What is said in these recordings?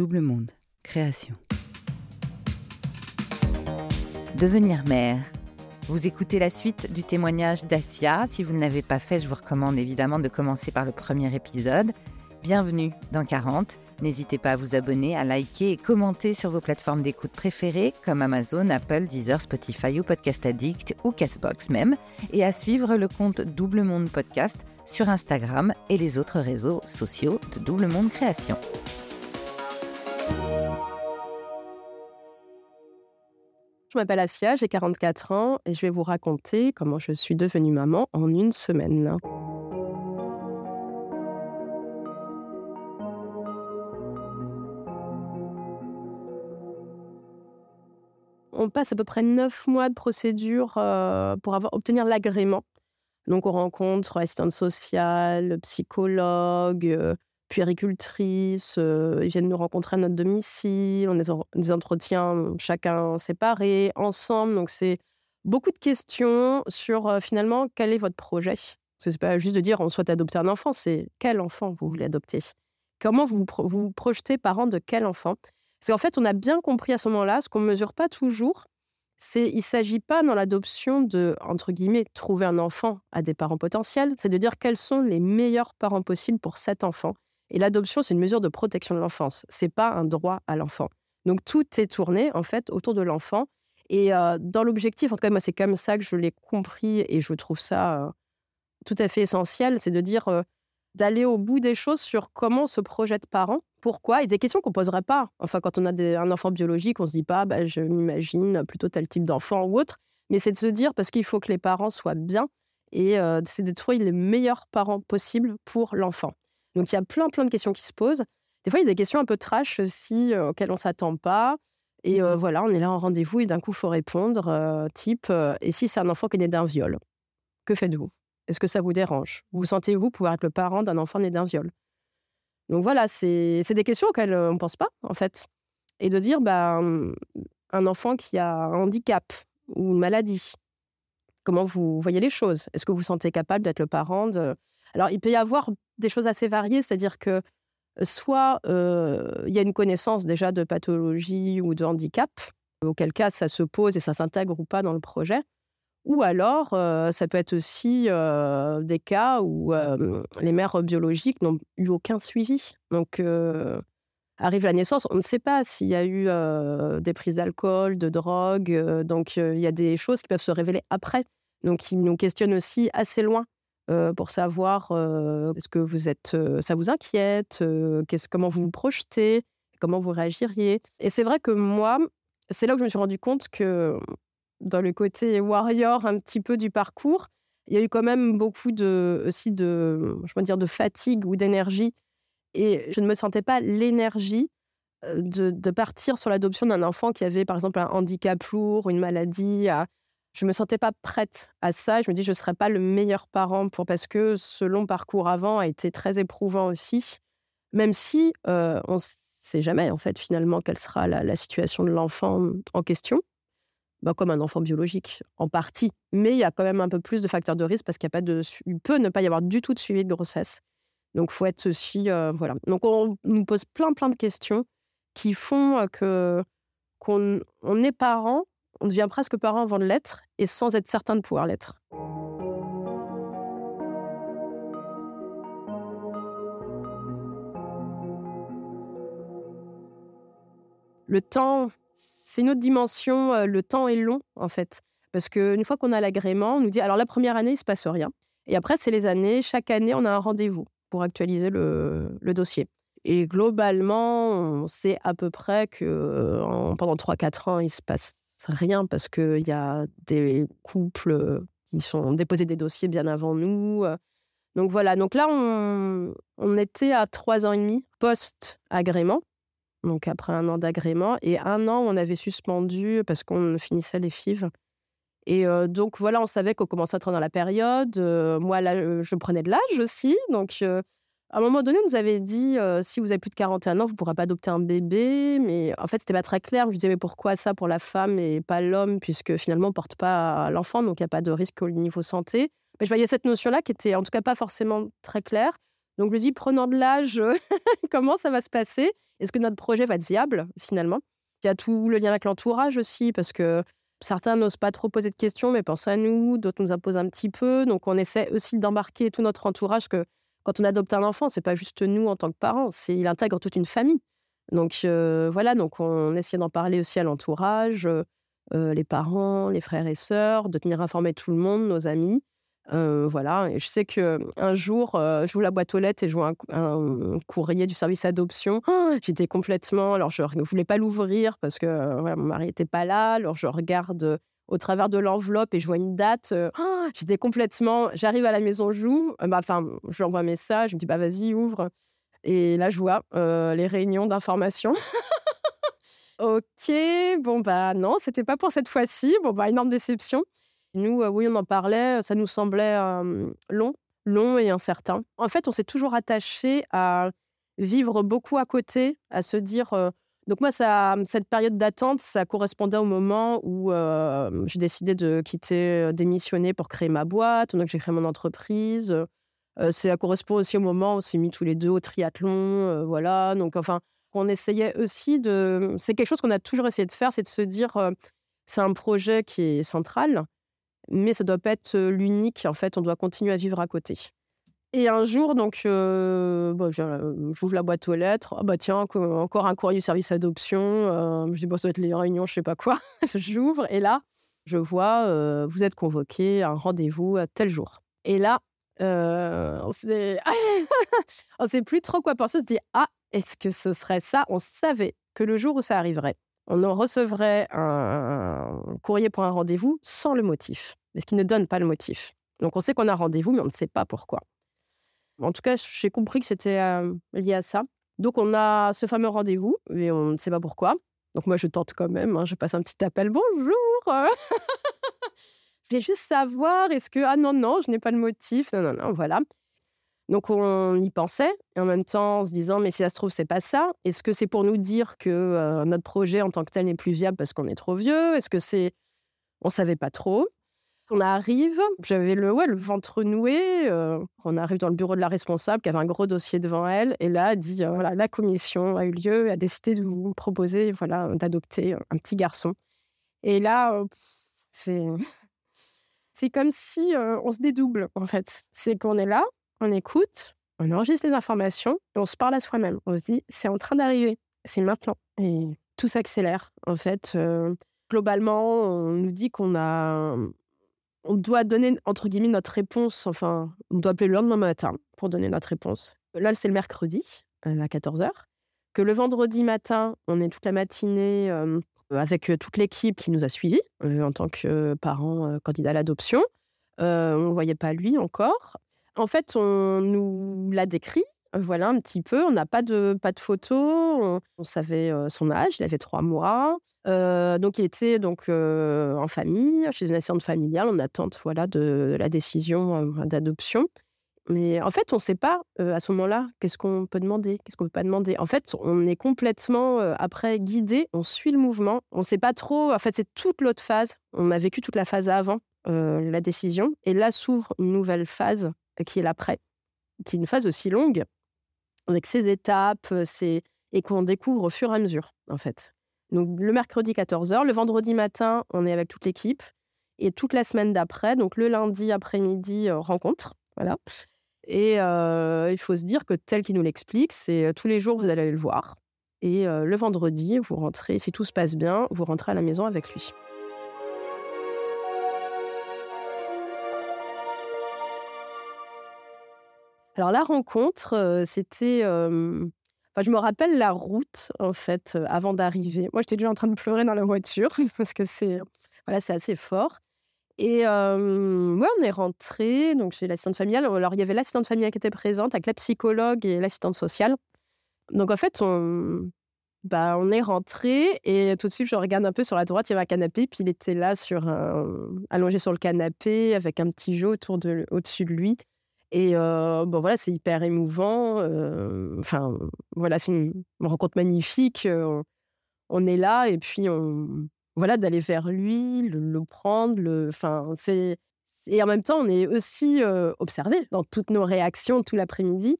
Double Monde, création. Devenir mère. Vous écoutez la suite du témoignage d'Asia. Si vous ne l'avez pas fait, je vous recommande évidemment de commencer par le premier épisode. Bienvenue dans 40. N'hésitez pas à vous abonner, à liker et commenter sur vos plateformes d'écoute préférées comme Amazon, Apple, Deezer, Spotify ou Podcast Addict ou Castbox même, et à suivre le compte Double Monde Podcast sur Instagram et les autres réseaux sociaux de Double Monde Création. Je m'appelle Asia, j'ai 44 ans et je vais vous raconter comment je suis devenue maman en une semaine. on passe à peu près neuf mois de procédure euh, pour avoir, obtenir l'agrément. Donc, on rencontre assistante sociale, psychologue, euh, puéricultrice. Euh, ils viennent nous rencontrer à notre domicile. On a des entretiens chacun séparés, ensemble. Donc, c'est beaucoup de questions sur finalement quel est votre projet? Parce que c'est pas juste de dire on souhaite adopter un enfant, c'est quel enfant vous voulez adopter? Comment vous vous projetez parent de quel enfant? Parce qu'en fait, on a bien compris à ce moment-là, ce qu'on ne mesure pas toujours, c'est il ne s'agit pas dans l'adoption de, entre guillemets, trouver un enfant à des parents potentiels, c'est de dire quels sont les meilleurs parents possibles pour cet enfant. Et l'adoption, c'est une mesure de protection de l'enfance. C'est pas un droit à l'enfant. Donc tout est tourné en fait autour de l'enfant. Et euh, dans l'objectif, en tout cas moi c'est comme ça que je l'ai compris et je trouve ça euh, tout à fait essentiel, c'est de dire euh, d'aller au bout des choses sur comment se projette parent pourquoi? Et des questions qu'on poserait pas. Enfin, quand on a un enfant biologique, on se dit pas, bah, je m'imagine plutôt tel type d'enfant ou autre. Mais c'est de se dire, parce qu'il faut que les parents soient bien, et c'est de trouver les meilleurs parents possibles pour l'enfant. Donc, il y a plein, plein de questions qui se posent. Des fois, il y a des questions un peu trash aussi, euh, auxquelles on s'attend pas. Et euh, mmh. voilà, on est là en rendez-vous et d'un coup, il faut répondre, type, et si c'est un enfant qui est né d'un viol, que faites-vous? Est-ce que ça vous dérange? Vous sentez-vous pouvoir être le parent d'un enfant né d'un viol? Donc voilà, c'est des questions auxquelles on ne pense pas, en fait. Et de dire, bah, un enfant qui a un handicap ou une maladie, comment vous voyez les choses? Est-ce que vous vous sentez capable d'être le parent de... Alors, il peut y avoir des choses assez variées, c'est-à-dire que soit il y a une connaissance déjà de pathologie ou de handicap, auquel cas ça se pose et ça s'intègre ou pas dans le projet, ou alors, ça peut être aussi des cas où les mères biologiques n'ont eu aucun suivi. Donc, arrive la naissance, on ne sait pas s'il y a eu des prises d'alcool, de drogue. donc, il y a des choses qui peuvent se révéler après. Donc, ils nous questionnent aussi assez loin pour savoir est-ce que vous êtes, ça vous inquiète, comment vous vous projetez, comment vous réagiriez? Et c'est vrai que moi, c'est là que je me suis rendu compte que dans le côté warrior un petit peu du parcours, il y a eu quand même beaucoup de, aussi de, je dire, de fatigue ou d'énergie. Et je ne me sentais pas l'énergie euh, de, partir sur l'adoption d'un enfant qui avait, par exemple, un handicap lourd, une maladie. Je me sentais pas prête à ça. Je me dis, je ne serais pas le meilleur parent pour parce que ce long parcours avant a été très éprouvant aussi. Même si euh, on ne sait jamais, en fait, finalement, quelle sera la situation de l'enfant en question. Bah, comme un enfant biologique, en partie. Mais il y a quand même un peu plus de facteurs de risque parce qu'il peut ne pas y avoir du tout de suivi de grossesse. Donc, faut être aussi, euh, voilà. Donc, on nous pose plein, plein de questions qui font euh, que qu'on on est parent, on devient presque parent avant de l'être, et sans être certain de pouvoir l'être. Le temps c'est une autre dimension. Euh, le temps est long, en fait. Parce qu'une fois qu'on a l'agrément, on nous dit alors la première année, il ne se passe rien. Et après, c'est les années. Chaque année, on a un rendez-vous pour actualiser le, dossier. Et globalement, on sait à peu près que pendant 3-4 ans, il se passe rien parce qu'il y a des couples qui sont déposés des dossiers bien avant nous. Donc voilà, donc là, on, on était à 3 ans et demi post-agrément donc après un an d'agrément, et un an, on avait suspendu parce qu'on finissait les FIV. Et donc voilà, on savait qu'on commençait à être dans la période. moi, là, je prenais de l'âge aussi. Donc à un moment donné, on nous avait dit si vous avez plus de 41 ans, vous ne pourrez pas adopter un bébé. Mais en fait, c'était pas très clair. Je disais mais pourquoi ça pour la femme et pas l'homme, puisque finalement, on ne porte pas l'enfant, donc il n'y a pas de risque au niveau santé. Mais je voyais cette notion-là qui était en tout cas pas forcément très claire. Donc je me dis, prenant de l'âge, comment ça va se passer? Est-ce que notre projet va être viable finalement? Il y a tout le lien avec l'entourage aussi, parce que certains n'osent pas trop poser de questions, mais pensent à nous, d'autres nous imposent un petit peu. Donc on essaie aussi d'embarquer tout notre entourage que quand on adopte un enfant, c'est pas juste nous en tant que parents, c'est il intègre toute une famille. Donc voilà, donc on essaie d'en parler aussi à l'entourage, les parents, les frères et sœurs, de tenir informé tout le monde, nos amis. voilà, et je sais que un jour, je joue la boîte aux lettres et je vois un, courrier du service adoption. Oh, j'étais complètement, alors je ne voulais pas l'ouvrir parce que mon mari n'était pas là. Alors je regarde au travers de l'enveloppe et je vois une date. Oh, j'étais complètement, j'arrive à la maison, j'ouvre, bah, enfin, je lui envoie un message, je me dis bah vas-y ouvre. Et là, je vois les réunions d'information. ok, bon, bah non, c'était pas pour cette fois-ci. Bon, bah, énorme déception. Nous, oui, on en parlait, ça nous semblait long, long et incertain. En fait, on s'est toujours attaché à vivre beaucoup à côté, à se dire. Donc moi, ça, cette période d'attente, ça correspondait au moment où j'ai décidé de quitter, démissionner pour créer ma boîte. Donc j'ai créé mon entreprise ça correspond aussi au moment où on s'est mis tous les deux au triathlon, voilà. Donc, enfin, on essayait aussi de. C'est quelque chose qu'on a toujours essayé de faire, c'est de se dire, c'est un projet qui est central, mais ça doit pas être l'unique. En fait, on doit continuer à vivre à côté. Et un jour, donc, bah, j'ouvre la boîte aux lettres. Ah bah tiens, encore un courrier service adoption. je dis, bon, ça doit être les réunions, je sais pas quoi. J'ouvre et là, je vois, vous êtes convoqué à un rendez-vous à tel jour. Et là, on ne sait plus trop quoi penser. On se dit ah est-ce que ce serait ça? On savait que le jour où ça arriverait, on en recevrait un, courrier pour un rendez-vous sans le motif, ce qui ne donne pas le motif. Donc on sait qu'on a rendez-vous, mais on ne sait pas pourquoi. En tout cas, j'ai compris que c'était lié à ça. Donc on a ce fameux rendez-vous, mais on ne sait pas pourquoi. Donc moi, je tente quand même. Hein, je passe un petit appel. Bonjour Je voulais juste savoir, est-ce que, ah non, non, je n'ai pas le motif, non, non, non, voilà. Donc on y pensait, et en même temps en se disant, mais si ça se trouve, c'est pas ça. Est-ce que c'est pour nous dire que notre projet en tant que tel n'est plus viable parce qu'on est trop vieux? Est-ce que c'est. On savait pas trop? On arrive, j'avais le, ouais, le ventre noué. Euh, on arrive dans le bureau de la responsable qui avait un gros dossier devant elle. Et là, elle dit euh, voilà, la commission a eu lieu et a décidé de vous proposer voilà, d'adopter un petit garçon. Et là, c'est c'est comme si on se dédouble, en fait. C'est qu'on est là, on écoute, on enregistre les informations et on se parle à soi-même. On se dit, c'est en train d'arriver, c'est maintenant. Et tout s'accélère. En fait, globalement, on nous dit qu'on a. On doit donner, entre guillemets, notre réponse. Enfin, on doit appeler le lendemain matin pour donner notre réponse. Là, c'est le mercredi, à 14h. Que le vendredi matin, on est toute la matinée avec toute l'équipe qui nous a suivis en tant que parents candidats à l'adoption. on ne voyait pas lui encore. En fait, on nous l'a décrit, voilà un petit peu. On n'a pas de, pas de photos. On, savait son âge, il avait trois mois. donc, il était donc en famille, chez une assistante familiale, en attente voilà, de la décision d'adoption. Mais en fait, on ne sait pas à ce moment-là qu'est-ce qu'on peut demander, qu'est-ce qu'on ne peut pas demander. En fait, on est complètement après guidé, on suit le mouvement. On ne sait pas trop. En fait, c'est toute l'autre phase. On a vécu toute la phase avant la décision, et là s'ouvre une nouvelle phase qui est l'après, qui est une phase aussi longue, avec ses étapes, et qu'on découvre au fur et à mesure, en fait. Donc le mercredi 14h, le vendredi matin, on est avec toute l'équipe, et toute la semaine d'après, donc le lundi après-midi, rencontre, voilà. Et il faut se dire que tel qu'il nous l'explique, c'est tous les jours, vous allez le voir. Et le vendredi, vous rentrez, si tout se passe bien, vous rentrez à la maison avec lui. Alors la rencontre, c'était... Je me rappelle la route, en fait, avant d'arriver. Moi, j'étais déjà en train de pleurer dans la voiture parce que c'est voilà, assez fort. Et euh, on est rentré donc chez l'assistante familiale. Alors, il y avait l'assistante familiale qui était présente, avec la psychologue et l'assistante sociale. Donc, en fait, on, bah, on est rentré et tout de suite, je regarde un peu sur la droite, il y avait un canapé, puis il était là, sur allongé sur le canapé, avec un petit jeu autour de, au-dessus de lui. Et bon, voilà, c'est hyper émouvant. Enfin, voilà, c'est une, rencontre magnifique. on est là et puis on, voilà, d'aller vers lui, le, prendre, le, enfin, c'est et en même temps, on est aussi observé dans toutes nos réactions tout l'après-midi.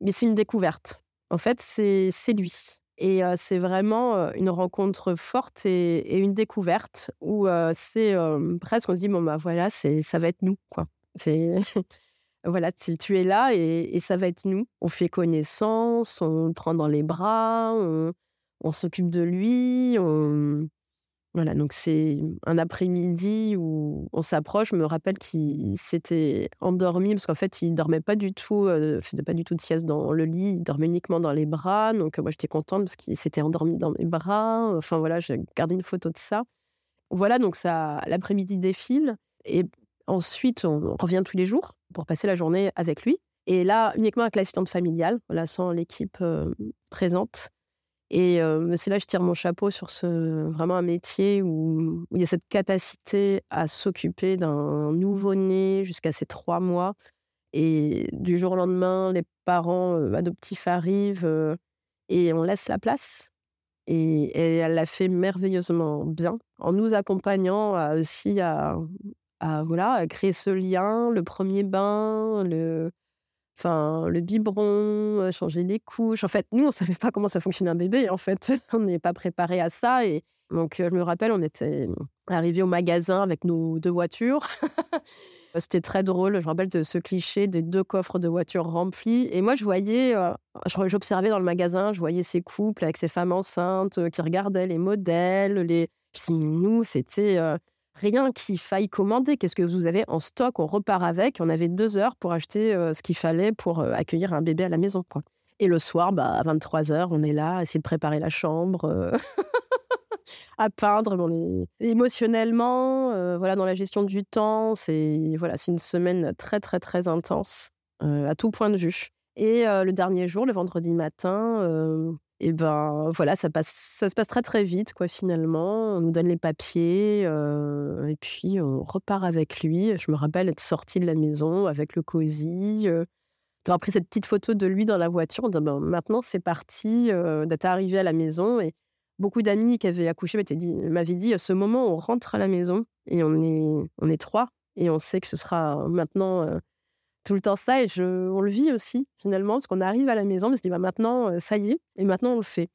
mais c'est une découverte. En fait, c'est lui. Et c'est vraiment une rencontre forte et, une découverte où c'est presque, on se dit, bon, bah voilà, ça va être nous, quoi. voilà, tu, es là et, ça va être nous. On fait connaissance, on le prend dans les bras, on, s'occupe de lui, on, voilà, donc c'est un après-midi où on s'approche. Je me rappelle qu'il s'était endormi parce qu'en fait, il dormait pas du tout, euh, faisait pas du tout de sieste dans le lit. Il dormait uniquement dans les bras. Donc moi, j'étais contente parce qu'il s'était endormi dans mes bras. Enfin voilà, j'ai gardé une photo de ça. Voilà, donc ça, l'après-midi défile et ensuite on revient tous les jours pour passer la journée avec lui. Et là, uniquement avec l'assistante familiale, sans l'équipe présente. Et c'est là que je tire mon chapeau sur ce vraiment un métier où, il y a cette capacité à s'occuper d'un nouveau-né jusqu'à ses trois mois. Et du jour au lendemain, les parents adoptifs arrivent et on laisse la place. Et, elle l'a fait merveilleusement bien en nous accompagnant aussi à, voilà, créer ce lien, le premier bain, le, Enfin, le biberon, changer les couches. En fait, nous, on savait pas comment ça fonctionnait un bébé. En fait, on n'est pas préparé à ça. Et donc, je me rappelle, on était arrivé au magasin avec nos deux voitures. C'était très drôle. Je me rappelle de ce cliché des deux coffres de voitures remplis. Et moi, je voyais, j'observais dans le magasin, je voyais ces couples avec ces femmes enceintes qui regardaient les modèles. Les... Je nous, c'était rien qu'il faille commander. Qu'est-ce que vous avez en stock? On repart avec. On avait deux heures pour acheter ce qu'il fallait pour accueillir un bébé à la maison. Et le soir, bah, à 23h, on est là, à essayer de préparer la chambre, à peindre. Émotionnellement, voilà, dans la gestion du temps. C'est voilà, une semaine très, très, très intense à tout point de vue. Et le dernier jour, le vendredi matin, et ben voilà, ça, passe, ça se passe très très vite, quoi, finalement. On nous donne les papiers et puis on repart avec lui. Je me rappelle être sortie de la maison avec le cosy, d'avoir pris cette petite photo de lui dans la voiture. Ben, maintenant, c'est parti, d'être arrivé à la maison. Et beaucoup d'amis qui avaient accouché m'avaient dit, m'avaient dit, à ce moment, on rentre à la maison et on est, on est trois. Et on sait que ce sera maintenant tout le temps ça et je, on le vit aussi finalement parce qu'on arrive à la maison, on se dit bah, maintenant ça y est et maintenant on le fait.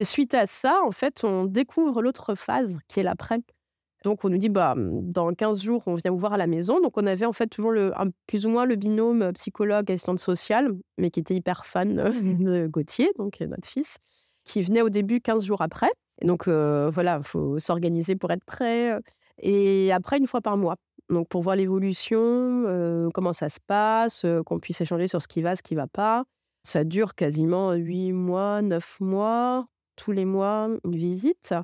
Et suite à ça, en fait, on découvre l'autre phase qui est l'après. Donc on nous dit bah mmh, dans 15 jours on vient vous voir à la maison. Donc on avait en fait toujours le, plus ou moins le binôme psychologue assistante sociale, mais qui était hyper fan de Gauthier, donc notre fils, qui venait au début 15 jours après. Et donc voilà, il faut s'organiser pour être prêt. Et après une fois par mois. Donc pour voir l'évolution, comment ça se passe, qu'on puisse échanger sur ce qui va, ce qui va pas. Ça dure quasiment huit mois, neuf mois, tous les mois, une visite.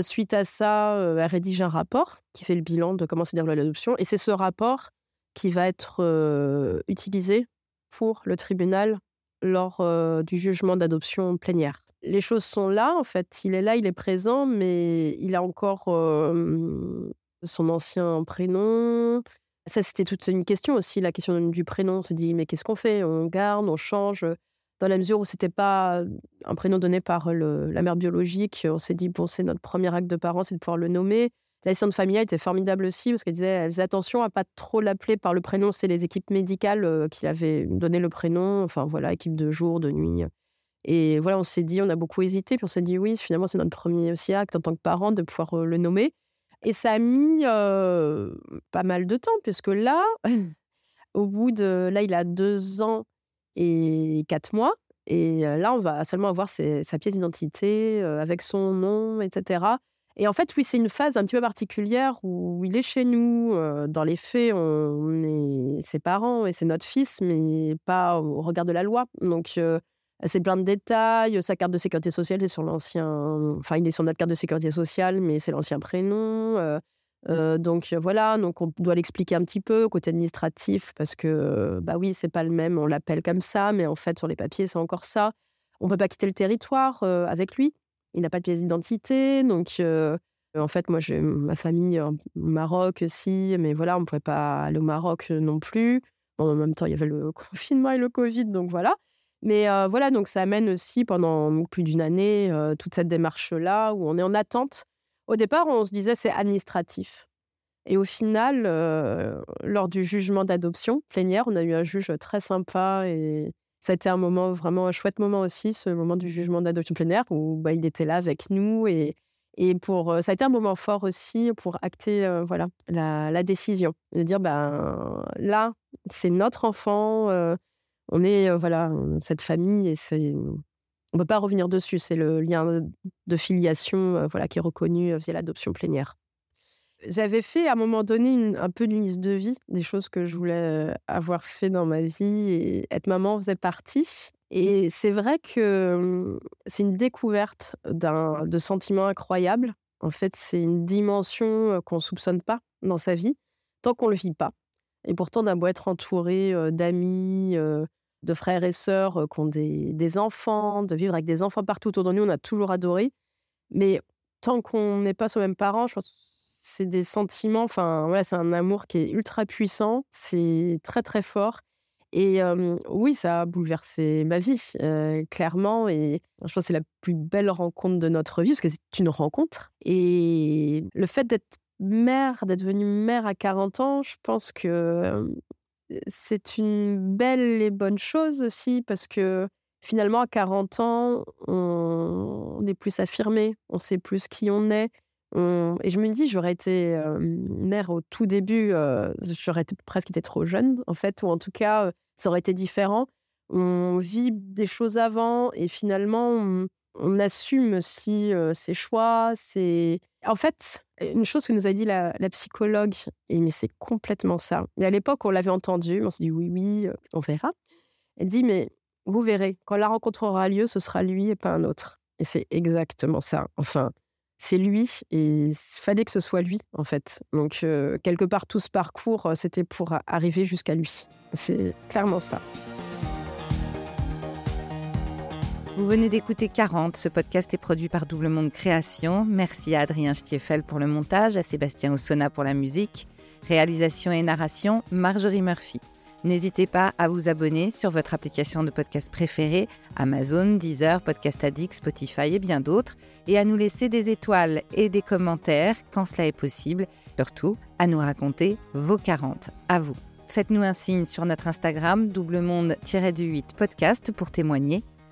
suite à ça, elle rédige un rapport qui fait le bilan de comment s'est déroulée l'adoption. Et c'est ce rapport qui va être utilisé pour le tribunal lors du jugement d'adoption plénière. Les choses sont là, en fait, il est là, il est présent, mais il a encore son ancien prénom. Ça, c'était toute une question aussi, la question du prénom. On se dit, mais qu'est-ce qu'on fait? On garde, on change Dans la mesure où c'était pas un prénom donné par la mère biologique, on s'est dit, bon, c'est notre premier acte de parents, c'est de pouvoir le nommer. L'assistante familiale était formidable aussi parce qu'elle disait, faisait attention à pas trop l'appeler par le prénom. C'est les équipes médicales qui avaient donné le prénom. Enfin, voilà, équipe de jour, de nuit. Et voilà, on s'est dit, on a beaucoup hésité, puis on s'est dit, oui, finalement, c'est notre premier aussi acte en tant que parent de pouvoir le nommer. Et ça a mis pas mal de temps, puisque là, au bout de. Là, il a deux ans et quatre mois. Et là, on va seulement avoir sa pièce d'identité avec son nom, etc. Et en fait, oui, c'est une phase un petit peu particulière où il est chez nous. dans les faits, on est ses parents et c'est notre fils, mais pas au regard de la loi. Donc, c'est plein de détails. Sa carte de sécurité sociale est sur l'ancien. Enfin, il est sur notre carte de sécurité sociale, mais c'est l'ancien prénom. Euh, euh, donc voilà, donc on doit l'expliquer un petit peu côté administratif parce que bah oui, c'est pas le même. On l'appelle comme ça, mais en fait sur les papiers c'est encore ça. On peut pas quitter le territoire euh, avec lui. Il n'a pas de pièce d'identité, donc en fait moi j'ai ma famille au Maroc aussi, mais voilà, on pouvait pas aller au Maroc non plus. en même temps il y avait le confinement et le Covid, donc voilà. Mais voilà, donc ça amène aussi pendant plus d'une année toute cette démarche-là où on est en attente. Au départ, on se disait c'est administratif. Et au final, lors du jugement d'adoption plénière, on a eu un juge très sympa et, ça a été un moment vraiment un chouette moment aussi, ce moment du jugement d'adoption plein où bah, il était là avec nous et, et pour ça a été un moment fort aussi pour acter voilà la, décision de dire ben là c'est notre enfant, on est voilà cette famille et c'est on peut pas revenir dessus, c'est le lien de filiation voilà qui est reconnu via l'adoption plénière. J'avais fait à un moment donné un peu une liste de vie, des choses que je voulais avoir fait dans ma vie et être maman faisait partie. Et c'est vrai que c'est une découverte de sentiments incroyables. En fait, c'est une dimension qu'on ne soupçonne pas dans sa vie tant qu'on le vit pas. Et pourtant, d'un beau être entouré d'amis, de frères et sœurs qui ont des, enfants, de vivre avec des enfants partout autour de nous, on a toujours adoré. Mais tant qu'on n'est pas soi-même parent, je pense c'est des sentiments, enfin, voilà, c'est un amour qui est ultra puissant, c'est très, très fort. Et oui, ça a bouleversé ma vie, clairement. Et je pense que c'est la plus belle rencontre de notre vie, parce que c'est une rencontre. Et le fait d'être mère, d'être devenue mère à 40 ans, je pense que c'est une belle et bonne chose aussi, parce que finalement, à 40 ans, on est plus affirmé, on sait plus qui on est, et je me dis, j'aurais été mère au tout début, j'aurais presque été trop jeune, en fait, ou en tout cas, ça aurait été différent. On vit des choses avant et finalement, on, assume aussi ses choix. C'est En fait, une chose que nous a dit la, psychologue, et mais c'est complètement ça. Mais à l'époque, on l'avait entendu, on s'est dit oui, oui, on verra. Elle dit, mais vous verrez, quand la rencontre aura lieu, ce sera lui et pas un autre. Et c'est exactement ça. Enfin, c'est lui et il fallait que ce soit lui en fait. Donc quelque part tout ce parcours c'était pour arriver jusqu'à lui. C'est clairement ça. Vous venez d'écouter 40. Ce podcast est produit par Double Monde Création. Merci à Adrien Stiefel pour le montage, à Sébastien Ossona pour la musique. Réalisation et narration, Marjorie Murphy. N'hésitez pas à vous abonner sur votre application de podcast préférée, Amazon, Deezer, Podcast Addict, Spotify et bien d'autres, et à nous laisser des étoiles et des commentaires quand cela est possible, surtout à nous raconter vos 40 à vous. Faites-nous un signe sur notre Instagram, doublemonde-du8 podcast pour témoigner.